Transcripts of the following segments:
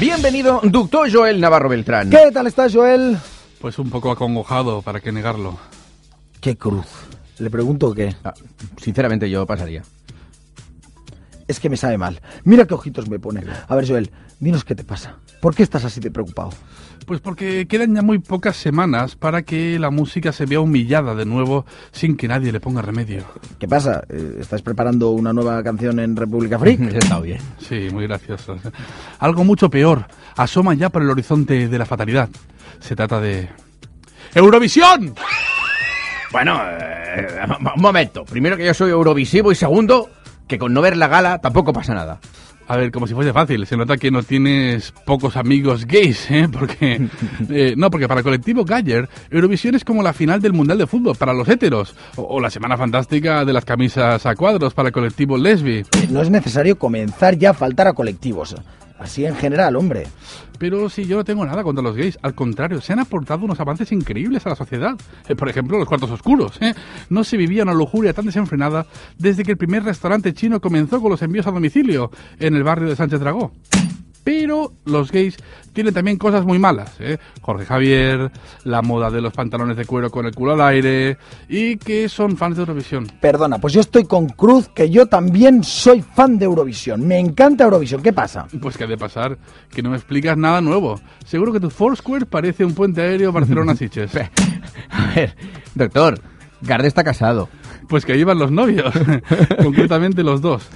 Bienvenido, doctor Joel Navarro Beltrán. ¿Qué tal estás, Joel? Pues un poco acongojado, ¿para qué negarlo? ¿Qué cruz? Le pregunto qué. Ah, sinceramente, yo pasaría. Es que me sabe mal. Mira qué ojitos me pone. A ver, Joel, dinos qué te pasa. ¿Por qué estás así de preocupado? Pues porque quedan ya muy pocas semanas para que la música se vea humillada de nuevo sin que nadie le ponga remedio. ¿Qué pasa? Eh, ¿Estás preparando una nueva canción en República Freak? Está bien. Sí, muy gracioso. Algo mucho peor asoma ya por el horizonte de la fatalidad. Se trata de... ¡Eurovisión! Bueno, eh, un momento. Primero que yo soy eurovisivo y segundo que con no ver la gala tampoco pasa nada. A ver, como si fuese fácil. Se nota que no tienes pocos amigos gays, ¿eh? Porque, eh, no, porque para el colectivo Galler, Eurovisión es como la final del Mundial de Fútbol para los héteros. O, o la Semana Fantástica de las camisas a cuadros para el colectivo lesbi. No es necesario comenzar ya a faltar a colectivos. Así en general, hombre. Pero si yo no tengo nada contra los gays, al contrario, se han aportado unos avances increíbles a la sociedad. Eh, por ejemplo, los cuartos oscuros. ¿eh? No se vivía una lujuria tan desenfrenada desde que el primer restaurante chino comenzó con los envíos a domicilio en el barrio de Sánchez Dragó. Pero los gays tienen también cosas muy malas. ¿eh? Jorge Javier, la moda de los pantalones de cuero con el culo al aire y que son fans de Eurovisión. Perdona, pues yo estoy con Cruz, que yo también soy fan de Eurovisión. Me encanta Eurovisión. ¿Qué pasa? Pues que ha de pasar, que no me explicas nada nuevo. Seguro que tu Foursquare parece un puente aéreo Barcelona-Siches. A ver, doctor, Garde está casado. Pues que ahí van los novios, concretamente los dos.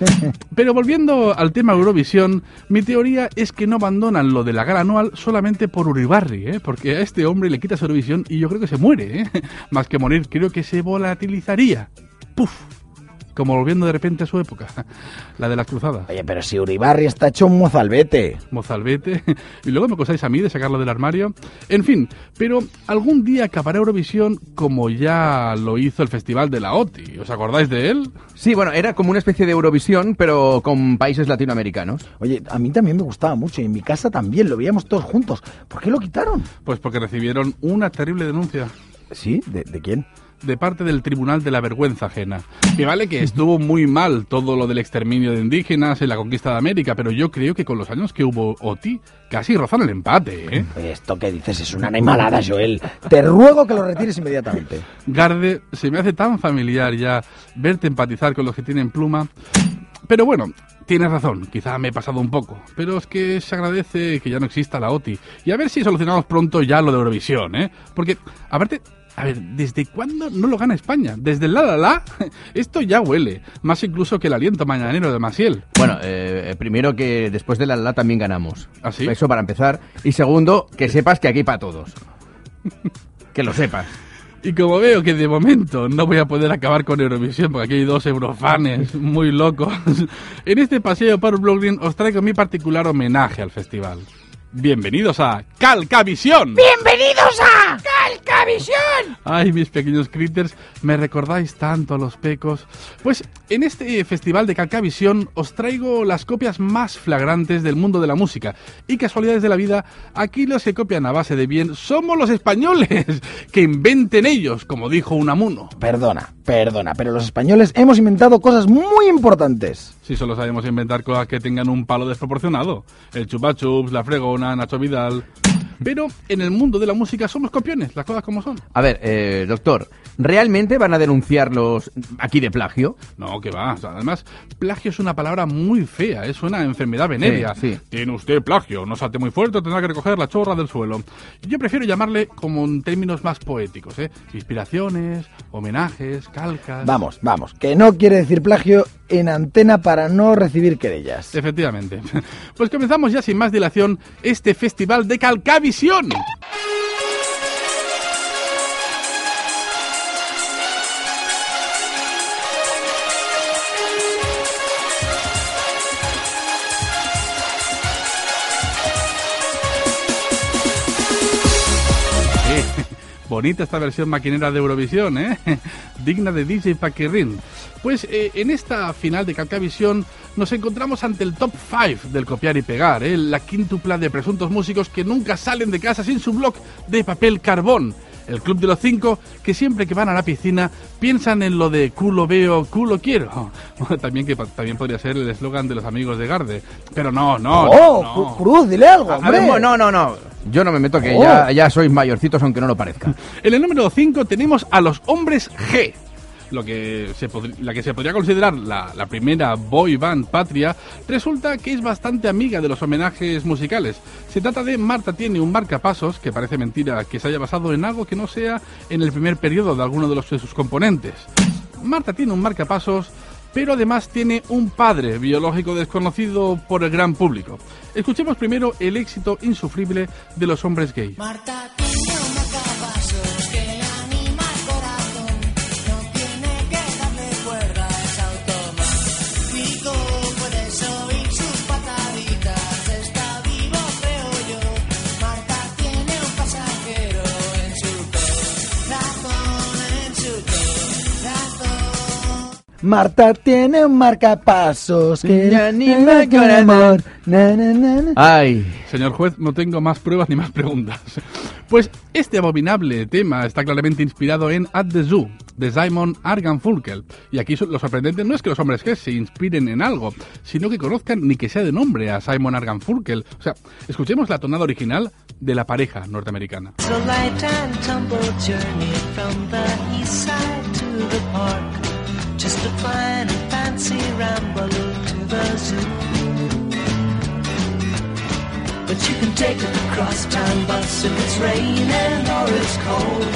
Pero volviendo al tema Eurovisión, mi teoría es que no abandonan lo de la gala anual solamente por Uribarri, ¿eh? porque a este hombre le quitas Eurovisión y yo creo que se muere, ¿eh? más que morir, creo que se volatilizaría. ¡Puf! Como volviendo de repente a su época, la de las cruzadas. Oye, pero si Uribarri está hecho un mozalbete. Mozalbete, y luego me acusáis a mí de sacarlo del armario. En fin, pero algún día acabará Eurovisión como ya lo hizo el Festival de la OTI. ¿Os acordáis de él? Sí, bueno, era como una especie de Eurovisión, pero con países latinoamericanos. Oye, a mí también me gustaba mucho y en mi casa también, lo veíamos todos juntos. ¿Por qué lo quitaron? Pues porque recibieron una terrible denuncia. ¿Sí? ¿De, de quién? De parte del Tribunal de la Vergüenza Ajena. Que vale que estuvo muy mal todo lo del exterminio de indígenas en la conquista de América, pero yo creo que con los años que hubo OTI, casi rozan el empate, ¿eh? Esto que dices es una animalada, Joel. Te ruego que lo retires inmediatamente. Garde, se me hace tan familiar ya verte empatizar con los que tienen pluma. Pero bueno, Tienes razón, quizá me he pasado un poco, pero es que se agradece que ya no exista la OTI. Y a ver si solucionamos pronto ya lo de Eurovisión, ¿eh? Porque, a verte, a ver, ¿desde cuándo no lo gana España? ¿Desde el la la la? Esto ya huele, más incluso que el aliento mañanero de Maciel. Bueno, eh, primero que después de la la también ganamos. ¿Ah, sí? Eso para empezar. Y segundo, que sepas que aquí para todos. que lo sepas. Y como veo que de momento no voy a poder acabar con Eurovisión porque aquí hay dos eurofanes muy locos, en este paseo por Blogging os traigo mi particular homenaje al festival. Bienvenidos a Calcavisión. ¡Bienvenidos a Calcavisión! Ay, mis pequeños critters, me recordáis tanto a los pecos. Pues en este festival de Calcavisión os traigo las copias más flagrantes del mundo de la música. Y casualidades de la vida, aquí los que copian a base de bien somos los españoles. Que inventen ellos, como dijo Unamuno. Perdona, perdona, pero los españoles hemos inventado cosas muy importantes. Si solo sabemos inventar cosas que tengan un palo desproporcionado. El chupa chups, la fregona, Nacho Vidal. Pero en el mundo de la música somos copiones, las cosas como son. A ver, eh, doctor, ¿realmente van a denunciarlos aquí de plagio? No, que va. O sea, además, plagio es una palabra muy fea, es una enfermedad venérea. Sí, sí. Tiene usted plagio, no salte muy fuerte, tendrá que recoger la chorra del suelo. Yo prefiero llamarle como en términos más poéticos, ¿eh? Inspiraciones, homenajes, calcas. Vamos, vamos, que no quiere decir plagio en antena para no recibir querellas. Efectivamente. Pues comenzamos ya sin más dilación este festival de Calcavisión. Bonita esta versión maquinera de Eurovisión, ¿eh? Digna de DJ Paquirrin. Pues eh, en esta final de Calcavisión nos encontramos ante el top 5 del copiar y pegar, ¿eh? la quíntupla de presuntos músicos que nunca salen de casa sin su blog de papel carbón. el club de los cinco que siempre que van a la piscina piensan en lo de culo veo, culo quiero. También que también podría ser el eslogan de los amigos de Garde. Pero no, no. ¡Oh! no. Cru- Cruz, dile algo, hombre. ver, no, no, no. Yo no me meto que Oh. ya, ya sois mayorcitos aunque no lo parezca. En el número 5 tenemos a los hombres G. Lo que se la que se podría considerar la, la primera boy band patria, resulta que es bastante amiga de los homenajes musicales. Se trata de Marta tiene un marcapasos, que parece mentira que se haya basado en algo que no sea en el primer periodo de alguno de, los, de sus componentes. Marta tiene un marcapasos, pero además tiene un padre biológico desconocido por el gran público. Escuchemos primero el éxito insufrible de los hombres gay. Marta tiene un marcapasos que Ya ni me amor. Na, na, na, na. Ay, Señor juez, no tengo más pruebas ni más preguntas. Pues este abominable tema está claramente inspirado en At the Zoo, de Simon Arganfunkel. Y aquí so- lo sorprendente no es que los hombres que se inspiren en algo, sino que conozcan ni que sea de nombre a Simon Arganfunkel. O sea, escuchemos la tonada original de la pareja norteamericana. It's Just a fine fancy ramble to the zoo. But you can take a crosstown bus if it's raining or it's cold.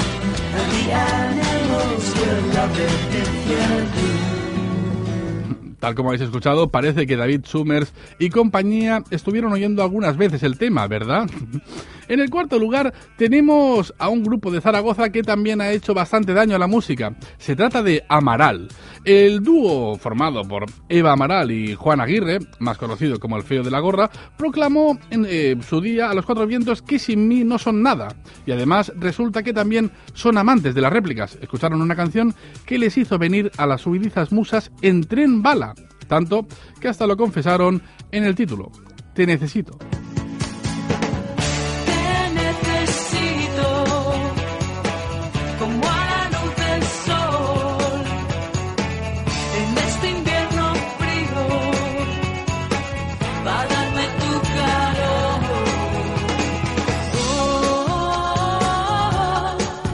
And the animals will love it if you do. Tal como habéis escuchado, parece que David Summers y compañía estuvieron oyendo algunas veces el tema, ¿verdad? En el cuarto lugar tenemos a un grupo de Zaragoza que también ha hecho bastante daño a la música. Se trata de Amaral. El dúo formado por Eva Amaral y Juan Aguirre, más conocido como el feo de la gorra, proclamó en eh, su día a los cuatro vientos que sin mí no son nada. Y además resulta que también son amantes de las réplicas. Escucharon una canción que les hizo venir a las huidizas musas en tren bala. Tanto que hasta lo confesaron en el título. Te necesito.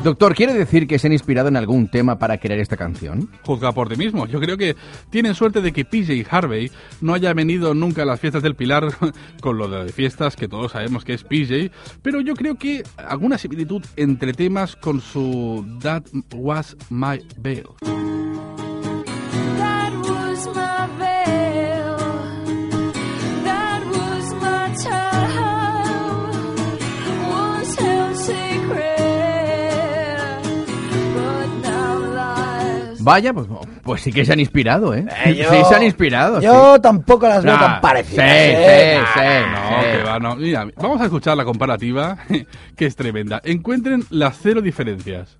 Doctor, ¿quiere decir que se han inspirado en algún tema para crear esta canción? Juzga por ti mismo. Yo creo que tienen suerte de que PJ Harvey no haya venido nunca a las fiestas del Pilar con lo de fiestas que todos sabemos que es PJ, pero yo creo que alguna similitud entre temas con su That Was My Veil. Vaya, pues, pues sí que se han inspirado, ¿eh? Eh, yo- Sí, se han inspirado. Yo tampoco las veo tan parecidas. sí, ¿eh? sí, sí. No, que va, no. Mira, vamos a escuchar la comparativa, que es tremenda. Encuentren las cero diferencias.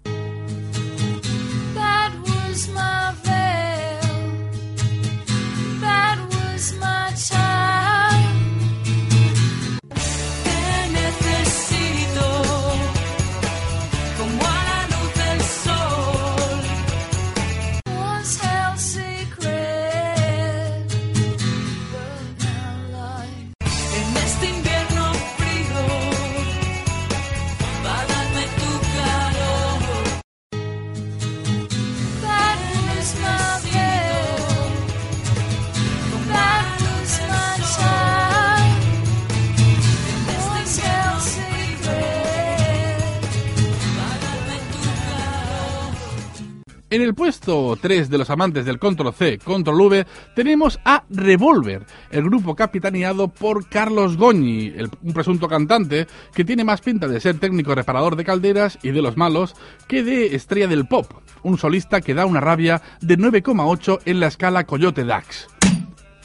En el puesto 3 de los amantes del Control C, Control V, tenemos a Revolver, el grupo capitaneado por Carlos Goñi, el- un presunto cantante que tiene más pinta de ser técnico reparador de calderas y de los malos que de estrella del pop, un solista que da una rabia de 9,8 en la escala Coyote Dax.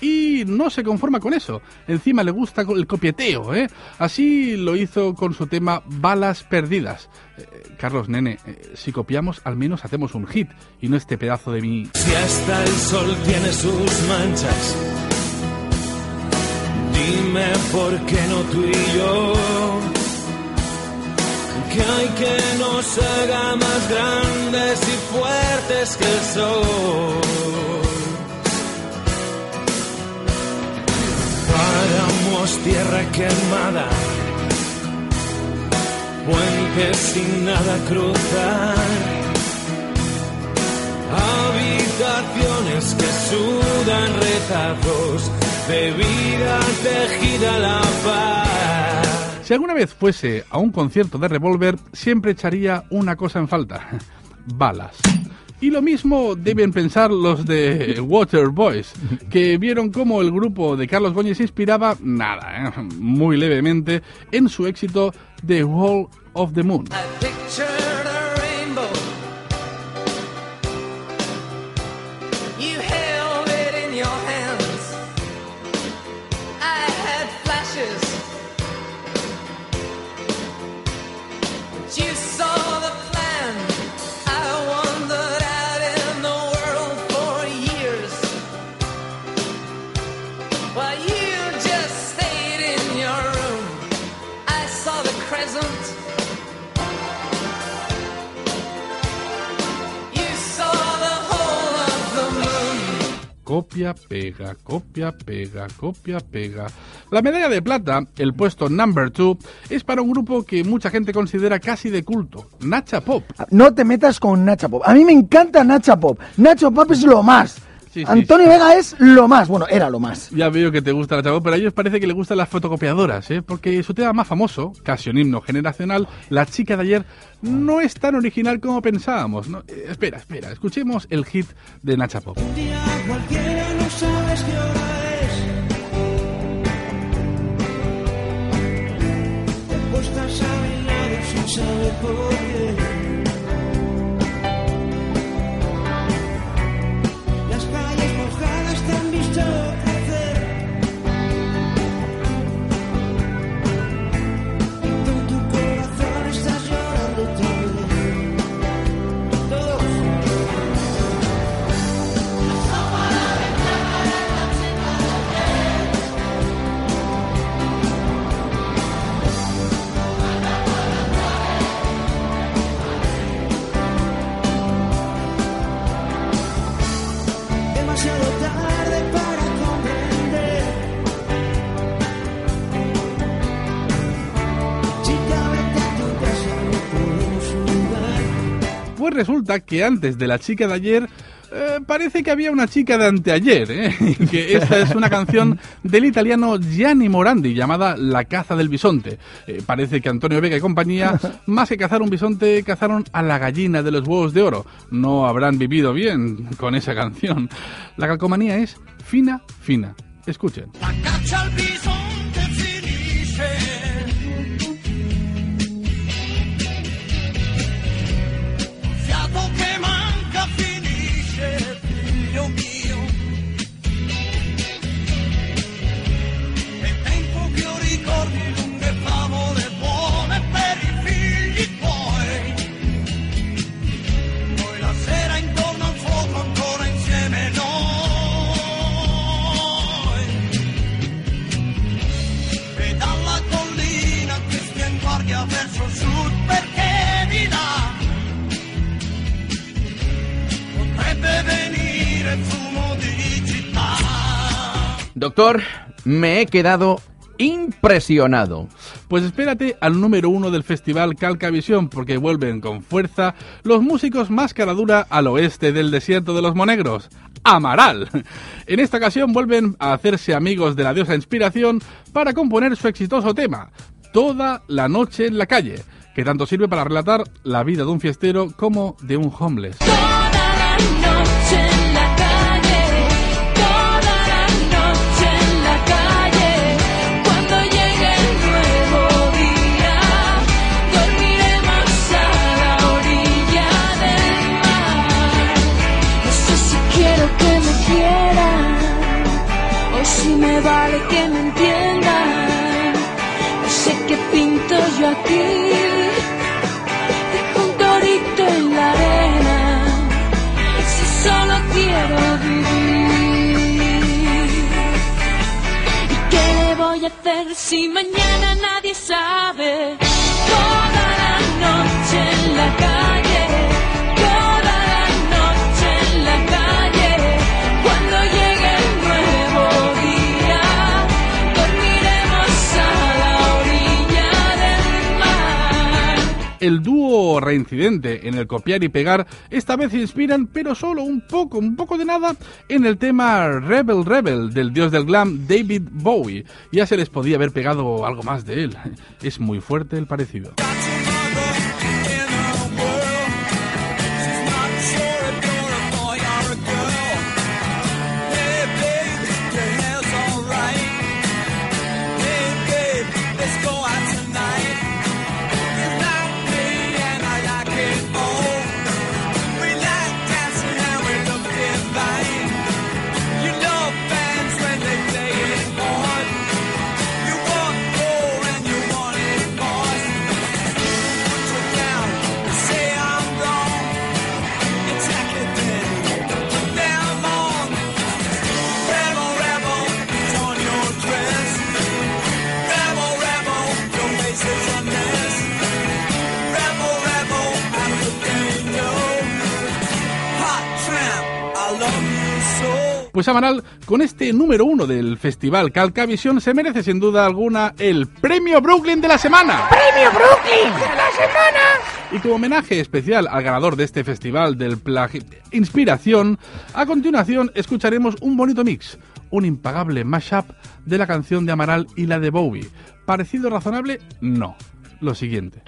Y no se conforma con eso. Encima le gusta el copieteo, ¿eh? Así lo hizo con su tema Balas Perdidas. Carlos, nene, eh, si copiamos, al menos hacemos un hit y no este pedazo de mi... Si hasta el sol tiene sus manchas, dime por qué no tú y yo. que hay que nos haga más grandes y fuertes que el sol. Paramos tierra quemada, puentes sin nada cruzar. Habitaciones que sudan retazos de vida tejida la paz. Si alguna vez fuese a un concierto de Revolver, siempre echaría una cosa en falta: balas. Y lo mismo deben pensar los de Water Boys, que vieron cómo el grupo de Carlos Goñi se inspiraba, nada, ¿eh? muy levemente, en su éxito The Wall of the Moon. Copia, pega, copia, pega, copia, pega. La medalla de plata, el puesto number two, es para un grupo que mucha gente considera casi de culto, Nacha Pop. No te metas con Nacha Pop. A mí me encanta Nacha Pop. Nacho Pop es lo más. Sí, Antonio sí. Vega es lo más. Bueno, era lo más. Ya veo que te gusta Nacha Pop, pero a ellos parece que les gustan las fotocopiadoras, ¿eh? porque su tema más famoso, casi un himno generacional, La chica de ayer, no es tan original como pensábamos. ¿no? Eh, espera, espera, escuchemos el hit de Nacha Pop. Un día cualquiera no sabes qué hora es. Te Pues resulta que antes de la chica de ayer eh, parece que había una chica de anteayer, ¿eh? Que esta es una canción del italiano Gianni Morandi llamada La caza del bisonte. Eh, parece que Antonio Vega y compañía, más que cazar un bisonte, cazaron a la gallina de los huevos de oro. No habrán vivido bien con esa canción. La calcomanía es fina, fina. Escuchen. La caccia al Doctor, me he quedado impresionado. Pues espérate al número uno del festival Calcavisión, porque vuelven con fuerza los músicos más caradura al oeste del desierto de los Monegros. Amaral. En esta ocasión vuelven a hacerse amigos de la diosa inspiración para componer su exitoso tema, Toda la noche en la calle, que tanto sirve para relatar la vida de un fiestero como de un homeless. O si me vale que me entiendan. No sé qué pinto yo aquí. Dejo un torito en la arena si solo quiero vivir. ¿Y qué le voy a hacer si mañana nadie sabe? Toda la El dúo reincidente en el copiar y pegar esta vez inspiran, pero solo un poco, un poco de nada, en el tema Rebel Rebel del dios del glam David Bowie. Ya se les podía haber pegado algo más de él. Es muy fuerte el parecido. Pues Amaral, con este número uno del festival Calcavisión se merece sin duda alguna el Premio Brooklyn de la semana. ¡Premio Brooklyn de la semana! Y como homenaje especial al ganador de este festival del plagi Inspiración, a continuación escucharemos un bonito mix, un impagable mashup de la canción de Amaral y la de Bowie. ¿Parecido razonable? No. Lo siguiente.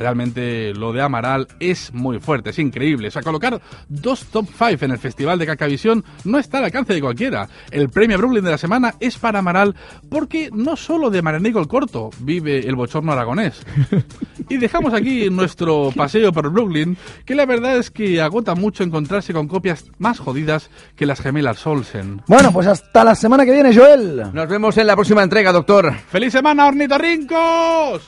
Realmente lo de Amaral es muy fuerte, es increíble. O sea, colocar dos top 5 en el Festival de Cacavisión no está al alcance de cualquiera. El premio Brooklyn de la semana es para Amaral porque no solo de Marenico el Corto vive el bochorno aragonés. Y dejamos aquí nuestro paseo por Brooklyn, que la verdad es que agota mucho encontrarse con copias más jodidas que las gemelas Olsen. Bueno, pues hasta la semana que viene, Joel. Nos vemos en la próxima entrega, doctor. ¡Feliz semana, ornitorrincos!